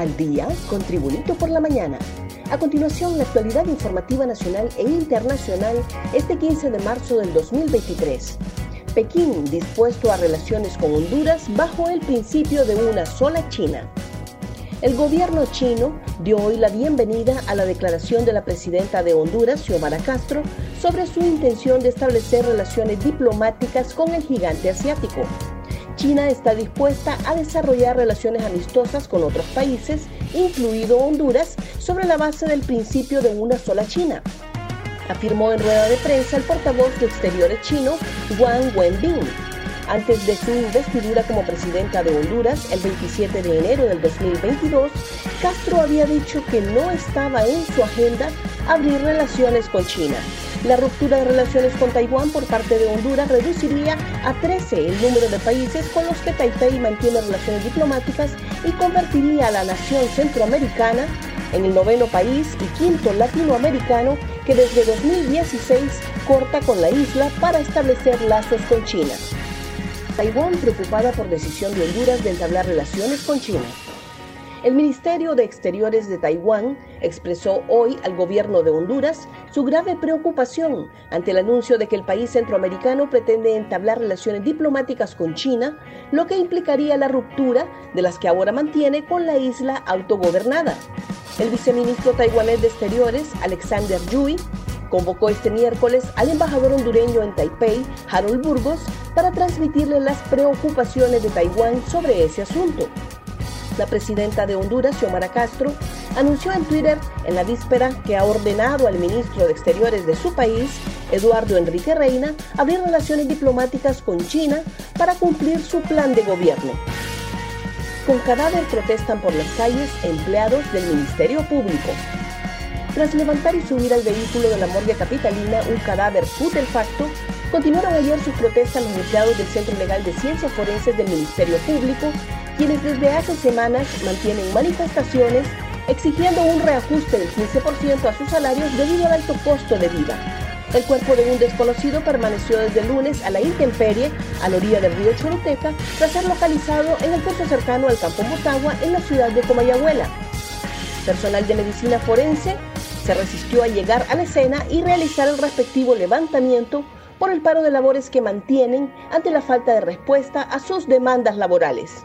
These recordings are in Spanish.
Al día con Tribunito por la mañana. A continuación, la actualidad informativa nacional e internacional este 15 de marzo del 2023. Pekín dispuesto a relaciones con Honduras bajo el principio de una sola China. El gobierno chino dio hoy la bienvenida a la declaración de la presidenta de Honduras, Xiomara Castro, sobre su intención de establecer relaciones diplomáticas con el gigante asiático. China está dispuesta a desarrollar relaciones amistosas con otros países, incluido Honduras, sobre la base del principio de una sola China, afirmó en rueda de prensa el portavoz de Exteriores chino, Wang Wenbin. Antes de su investidura como presidenta de Honduras el 27 de enero del 2022, Castro había dicho que no estaba en su agenda abrir relaciones con China. La ruptura de relaciones con Taiwán por parte de Honduras reduciría a 13 el número de países con los que Taipei mantiene relaciones diplomáticas y convertiría a la nación centroamericana en el noveno país y quinto latinoamericano que desde 2016 corta con la isla para establecer lazos con China. Taiwán preocupada por decisión de Honduras de entablar relaciones con China. El Ministerio de Exteriores de Taiwán expresó hoy al gobierno de Honduras su grave preocupación ante el anuncio de que el país centroamericano pretende entablar relaciones diplomáticas con China, lo que implicaría la ruptura de las que ahora mantiene con la isla autogobernada. El viceministro taiwanés de Exteriores, Alexander Yui, convocó este miércoles al embajador hondureño en Taipei, Harold Burgos, para transmitirle las preocupaciones de Taiwán sobre ese asunto. La presidenta de Honduras, Xiomara Castro, anunció en Twitter en la víspera que ha ordenado al ministro de Exteriores de su país, Eduardo Enrique Reina, abrir relaciones diplomáticas con China para cumplir su plan de gobierno. Con cadáver protestan por las calles empleados del Ministerio Público. Tras levantar y subir al vehículo de la morgue capitalina un cadáver putrefacto, continuaron ayer sus protestas los empleados del Centro Legal de Ciencias Forenses del Ministerio Público, quienes desde hace semanas mantienen manifestaciones exigiendo un reajuste del 15% a sus salarios debido al alto costo de vida. El cuerpo de un desconocido permaneció desde el lunes a la intemperie, a la orilla del río Choluteca, tras ser localizado en el curso cercano al campo Motagua, en la ciudad de Comayagüela. Personal de medicina forense se resistió a llegar a la escena y realizar el respectivo levantamiento por el paro de labores que mantienen ante la falta de respuesta a sus demandas laborales.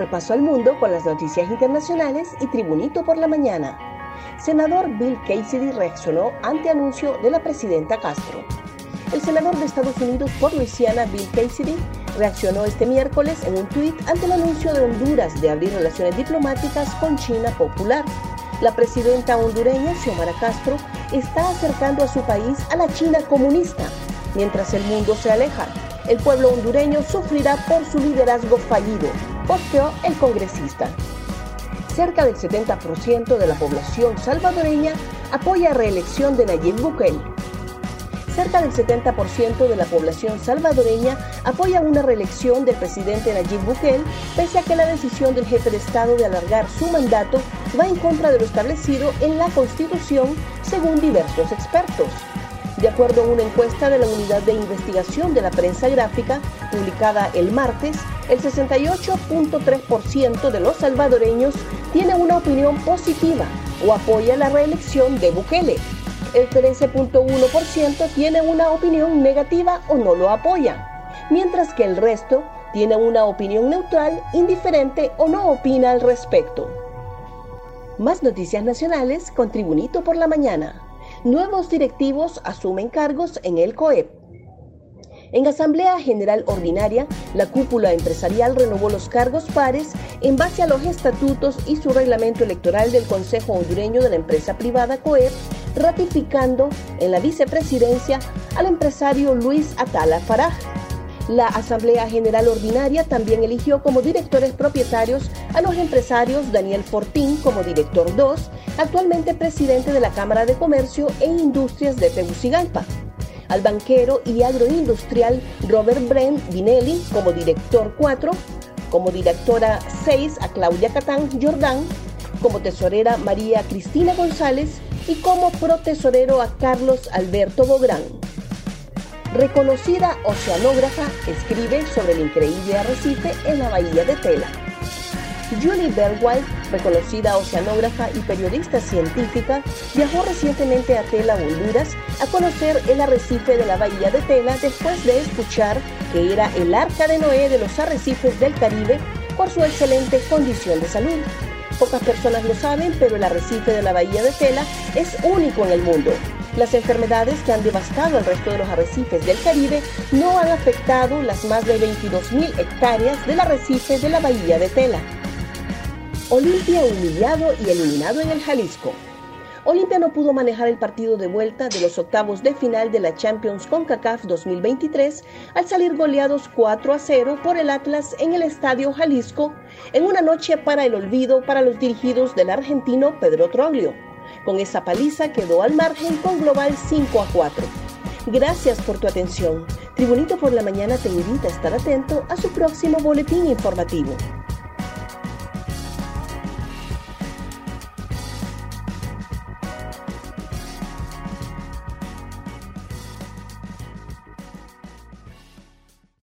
Repaso al mundo con las noticias internacionales y Tribunito por la mañana. Senador Bill Cassidy reaccionó ante anuncio de la presidenta Castro. El senador de Estados Unidos por Luisiana, Bill Cassidy, reaccionó este miércoles en un tuit ante el anuncio de Honduras de abrir relaciones diplomáticas con China Popular. La presidenta hondureña, Xiomara Castro, está acercando a su país a la China comunista, mientras el mundo se aleja. El pueblo hondureño sufrirá por su liderazgo fallido, posteó el congresista. Cerca del 70% de la población salvadoreña apoya reelección de Nayib Bukele. Cerca del 70% de la población salvadoreña apoya una reelección del presidente Nayib Bukele, pese a que la decisión del jefe de Estado de alargar su mandato va en contra de lo establecido en la Constitución, según diversos expertos. De acuerdo a una encuesta de la Unidad de Investigación de la Prensa Gráfica, publicada el martes, el 68.3% de los salvadoreños tiene una opinión positiva o apoya la reelección de Bukele. El 13.1% tiene una opinión negativa o no lo apoya, mientras que el resto tiene una opinión neutral, indiferente o no opina al respecto. Más noticias nacionales con Tribunito por la Mañana. Nuevos directivos asumen cargos en el COEP. En Asamblea General Ordinaria, la cúpula empresarial renovó los cargos pares en base a los estatutos y su reglamento electoral del Consejo Hondureño de la empresa privada COEP, ratificando en la vicepresidencia al empresario Luis Atala Faraj. La Asamblea General Ordinaria también eligió como directores propietarios a los empresarios Daniel Fortín como director 2, actualmente presidente de la Cámara de Comercio e Industrias de Tegucigalpa al banquero y agroindustrial Robert Brent Vinelli como director 4, como directora 6 a Claudia Catán Jordán, como tesorera María Cristina González y como protesorero a Carlos Alberto Bográn. Reconocida oceanógrafa, escribe sobre el increíble arrecife en la bahía de Tela. Julie Bergwald, reconocida oceanógrafa y periodista científica, viajó recientemente a Tela, Honduras, a conocer el arrecife de la bahía de Tela después de escuchar que era el arca de Noé de los arrecifes del Caribe por su excelente condición de salud. Pocas personas lo saben, pero el arrecife de la bahía de Tela es único en el mundo. Las enfermedades que han devastado el resto de los arrecifes del Caribe no han afectado las más de 22.000 hectáreas del arrecife de la bahía de Tela. Olimpia humillado y eliminado en el Jalisco. Olimpia no pudo manejar el partido de vuelta de los octavos de final de la Champions CONCACAF 2023 al salir goleados 4 a 0 por el Atlas en el Estadio Jalisco en una noche para el olvido para los dirigidos del argentino Pedro Troglio. Con esa paliza quedó al margen con global 5 a 4. Gracias por tu atención. Tribunito por la Mañana te invita a estar atento a su próximo boletín informativo.